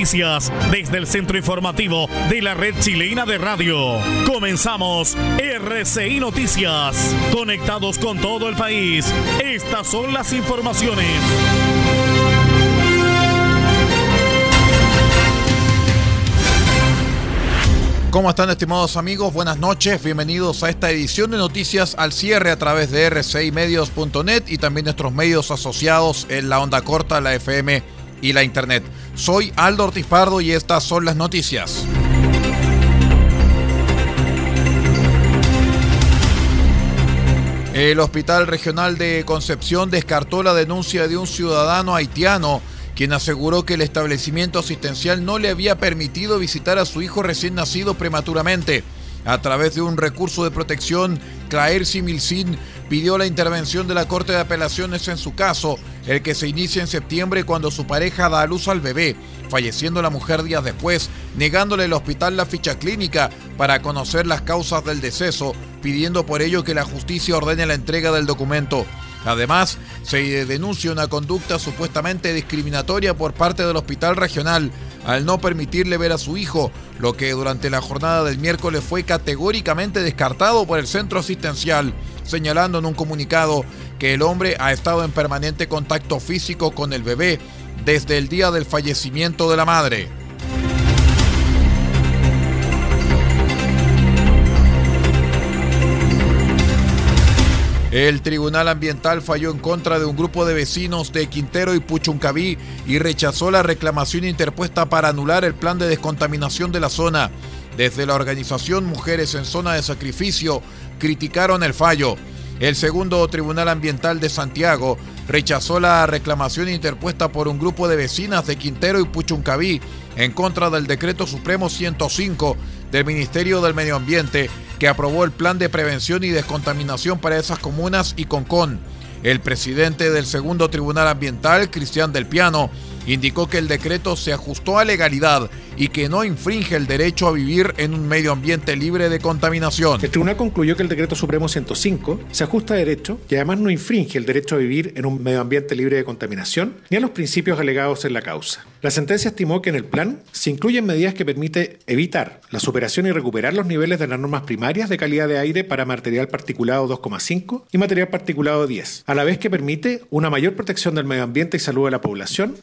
Noticias desde el centro informativo de la red chilena de radio. Comenzamos RCI Noticias. Conectados con todo el país. Estas son las informaciones. ¿Cómo están estimados amigos? Buenas noches, bienvenidos a esta edición de noticias al cierre a través de rcimedios.net y también nuestros medios asociados en la onda corta, la FM y la internet. Soy Aldo Ortiz Pardo y estas son las noticias. El Hospital Regional de Concepción descartó la denuncia de un ciudadano haitiano quien aseguró que el establecimiento asistencial no le había permitido visitar a su hijo recién nacido prematuramente. A través de un recurso de protección, Claire Similsin pidió la intervención de la Corte de Apelaciones en su caso, el que se inicia en septiembre cuando su pareja da a luz al bebé, falleciendo la mujer días después, negándole al hospital la ficha clínica para conocer las causas del deceso, pidiendo por ello que la justicia ordene la entrega del documento. Además, se denuncia una conducta supuestamente discriminatoria por parte del hospital regional al no permitirle ver a su hijo, lo que durante la jornada del miércoles fue categóricamente descartado por el centro asistencial, señalando en un comunicado que el hombre ha estado en permanente contacto físico con el bebé desde el día del fallecimiento de la madre. El Tribunal Ambiental falló en contra de un grupo de vecinos de Quintero y Puchuncaví y rechazó la reclamación interpuesta para anular el plan de descontaminación de la zona. Desde la organización Mujeres en Zona de Sacrificio criticaron el fallo. El segundo Tribunal Ambiental de Santiago rechazó la reclamación interpuesta por un grupo de vecinas de Quintero y Puchuncaví en contra del Decreto Supremo 105 del Ministerio del Medio Ambiente que aprobó el plan de prevención y descontaminación para esas comunas y Concón. El presidente del segundo Tribunal Ambiental, Cristian del Piano, indicó que el decreto se ajustó a legalidad y que no infringe el derecho a vivir en un medio ambiente libre de contaminación. El tribunal concluyó que el decreto supremo 105 se ajusta a derecho y además no infringe el derecho a vivir en un medio ambiente libre de contaminación ni a los principios alegados en la causa. La sentencia estimó que en el plan se incluyen medidas que permiten evitar la superación y recuperar los niveles de las normas primarias de calidad de aire para material particulado 2,5 y material particulado 10, a la vez que permite una mayor protección del medio ambiente y salud de la población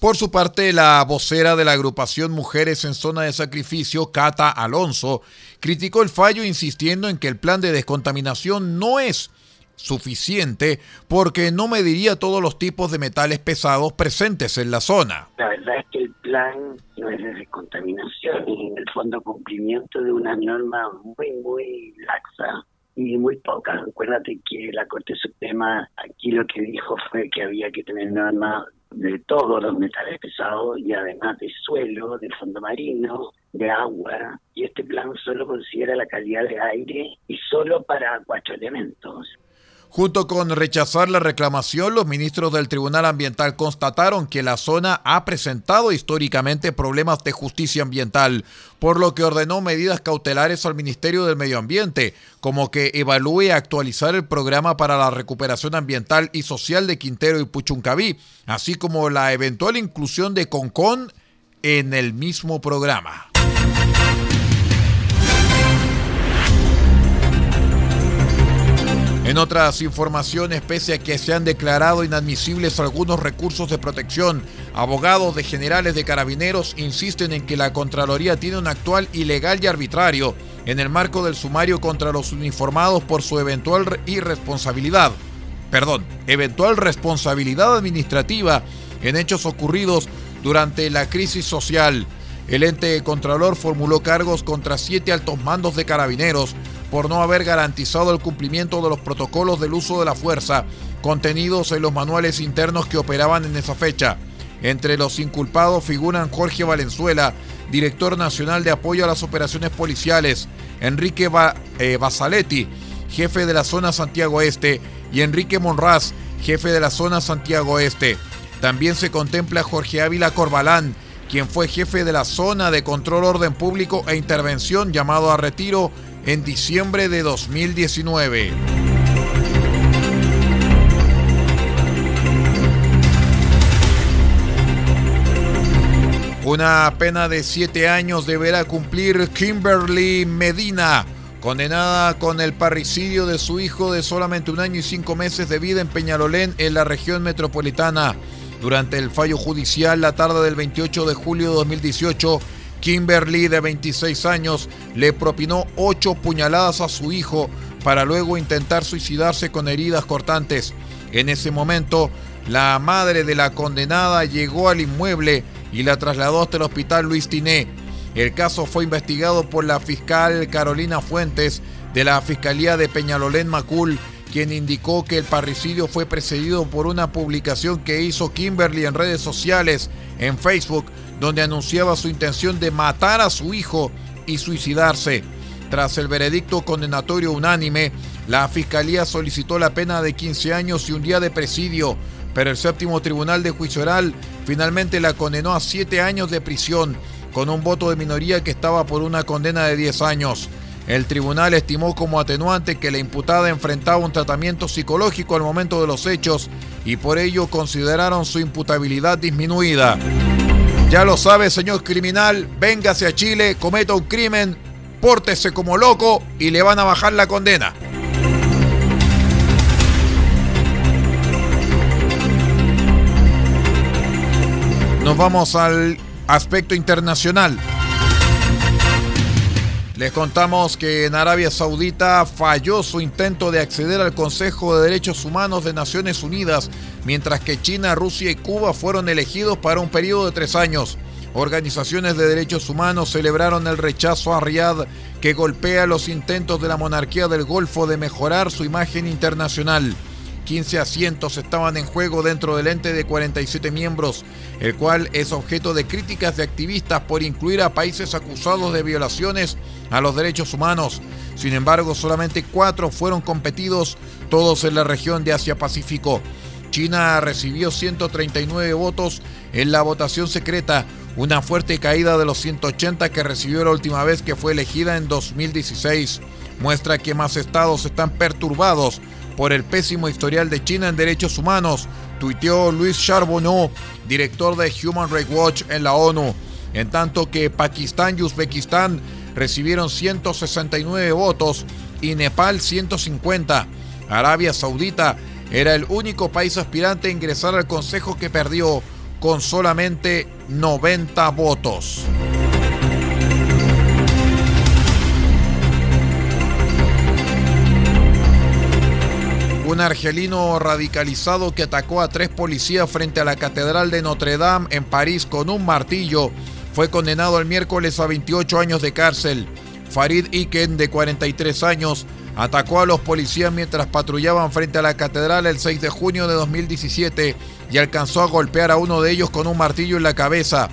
por su parte, la vocera de la agrupación Mujeres en Zona de Sacrificio, Cata Alonso, criticó el fallo insistiendo en que el plan de descontaminación no es suficiente porque no mediría todos los tipos de metales pesados presentes en la zona. La verdad es que el plan no es de descontaminación y en el fondo cumplimiento de una norma muy, muy laxa y muy poca. Acuérdate que la Corte Suprema aquí lo que dijo fue que había que tener normas de todos los metales pesados y además de suelo, de fondo marino, de agua. Y este plan solo considera la calidad de aire y solo para cuatro elementos. Junto con rechazar la reclamación, los ministros del Tribunal Ambiental constataron que la zona ha presentado históricamente problemas de justicia ambiental, por lo que ordenó medidas cautelares al Ministerio del Medio Ambiente, como que evalúe actualizar el programa para la recuperación ambiental y social de Quintero y Puchuncaví, así como la eventual inclusión de Concón en el mismo programa. En otras informaciones, pese a que se han declarado inadmisibles algunos recursos de protección, abogados de generales de carabineros insisten en que la Contraloría tiene un actual ilegal y arbitrario en el marco del sumario contra los uniformados por su eventual irresponsabilidad, perdón, eventual responsabilidad administrativa en hechos ocurridos durante la crisis social. El ente contralor formuló cargos contra siete altos mandos de carabineros por no haber garantizado el cumplimiento de los protocolos del uso de la fuerza contenidos en los manuales internos que operaban en esa fecha. Entre los inculpados figuran Jorge Valenzuela, director nacional de apoyo a las operaciones policiales, Enrique eh, Basaletti, jefe de la zona Santiago Este, y Enrique Monraz, jefe de la zona Santiago Este. También se contempla Jorge Ávila Corbalán, quien fue jefe de la zona de control orden público e intervención llamado a retiro en diciembre de 2019. Una pena de siete años deberá cumplir Kimberly Medina, condenada con el parricidio de su hijo de solamente un año y cinco meses de vida en Peñalolén, en la región metropolitana. Durante el fallo judicial la tarde del 28 de julio de 2018, Kimberly, de 26 años, le propinó ocho puñaladas a su hijo para luego intentar suicidarse con heridas cortantes. En ese momento, la madre de la condenada llegó al inmueble y la trasladó hasta el hospital Luis Tiné. El caso fue investigado por la fiscal Carolina Fuentes de la Fiscalía de Peñalolén Macul, quien indicó que el parricidio fue precedido por una publicación que hizo Kimberly en redes sociales, en Facebook, donde anunciaba su intención de matar a su hijo y suicidarse. Tras el veredicto condenatorio unánime, la Fiscalía solicitó la pena de 15 años y un día de presidio, pero el séptimo tribunal de juicio oral finalmente la condenó a 7 años de prisión, con un voto de minoría que estaba por una condena de 10 años. El tribunal estimó como atenuante que la imputada enfrentaba un tratamiento psicológico al momento de los hechos y por ello consideraron su imputabilidad disminuida. Ya lo sabe, señor criminal, véngase a Chile, cometa un crimen, pórtese como loco y le van a bajar la condena. Nos vamos al aspecto internacional. Les contamos que en Arabia Saudita falló su intento de acceder al Consejo de Derechos Humanos de Naciones Unidas, mientras que China, Rusia y Cuba fueron elegidos para un periodo de tres años. Organizaciones de derechos humanos celebraron el rechazo a Riyadh que golpea los intentos de la monarquía del Golfo de mejorar su imagen internacional. 15 asientos estaban en juego dentro del ente de 47 miembros, el cual es objeto de críticas de activistas por incluir a países acusados de violaciones a los derechos humanos. Sin embargo, solamente cuatro fueron competidos, todos en la región de Asia-Pacífico. China recibió 139 votos en la votación secreta, una fuerte caída de los 180 que recibió la última vez que fue elegida en 2016. Muestra que más estados están perturbados por el pésimo historial de China en derechos humanos, tuiteó Luis Charbonneau, director de Human Rights Watch en la ONU, en tanto que Pakistán y Uzbekistán recibieron 169 votos y Nepal 150. Arabia Saudita era el único país aspirante a ingresar al Consejo que perdió con solamente 90 votos. Un argelino radicalizado que atacó a tres policías frente a la Catedral de Notre Dame en París con un martillo, fue condenado el miércoles a 28 años de cárcel. Farid Iken, de 43 años, atacó a los policías mientras patrullaban frente a la catedral el 6 de junio de 2017 y alcanzó a golpear a uno de ellos con un martillo en la cabeza.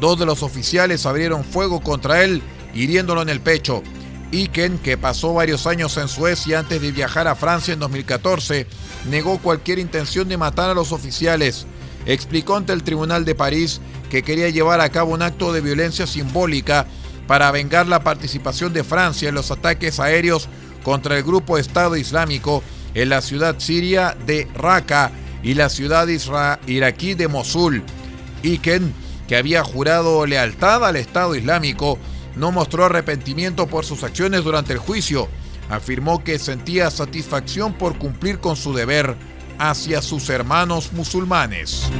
Dos de los oficiales abrieron fuego contra él, hiriéndolo en el pecho. Iken, que pasó varios años en Suecia antes de viajar a Francia en 2014, negó cualquier intención de matar a los oficiales. Explicó ante el Tribunal de París que quería llevar a cabo un acto de violencia simbólica para vengar la participación de Francia en los ataques aéreos contra el grupo Estado Islámico en la ciudad siria de Raqqa y la ciudad iraquí de Mosul. Iken, que había jurado lealtad al Estado Islámico, no mostró arrepentimiento por sus acciones durante el juicio. Afirmó que sentía satisfacción por cumplir con su deber hacia sus hermanos musulmanes.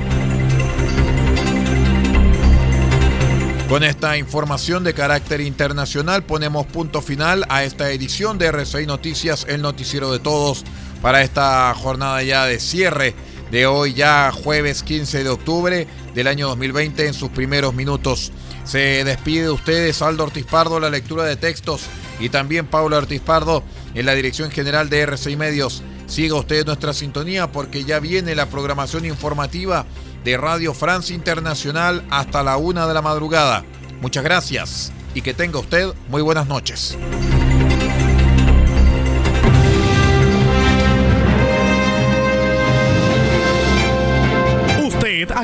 Con esta información de carácter internacional ponemos punto final a esta edición de RCI Noticias, el noticiero de todos, para esta jornada ya de cierre de hoy, ya jueves 15 de octubre del año 2020, en sus primeros minutos. Se despide de ustedes Aldo Ortiz Pardo, la lectura de textos, y también Pablo Ortiz Pardo en la dirección general de RCI Medios. Siga usted nuestra sintonía porque ya viene la programación informativa de Radio Francia Internacional hasta la una de la madrugada. Muchas gracias y que tenga usted muy buenas noches.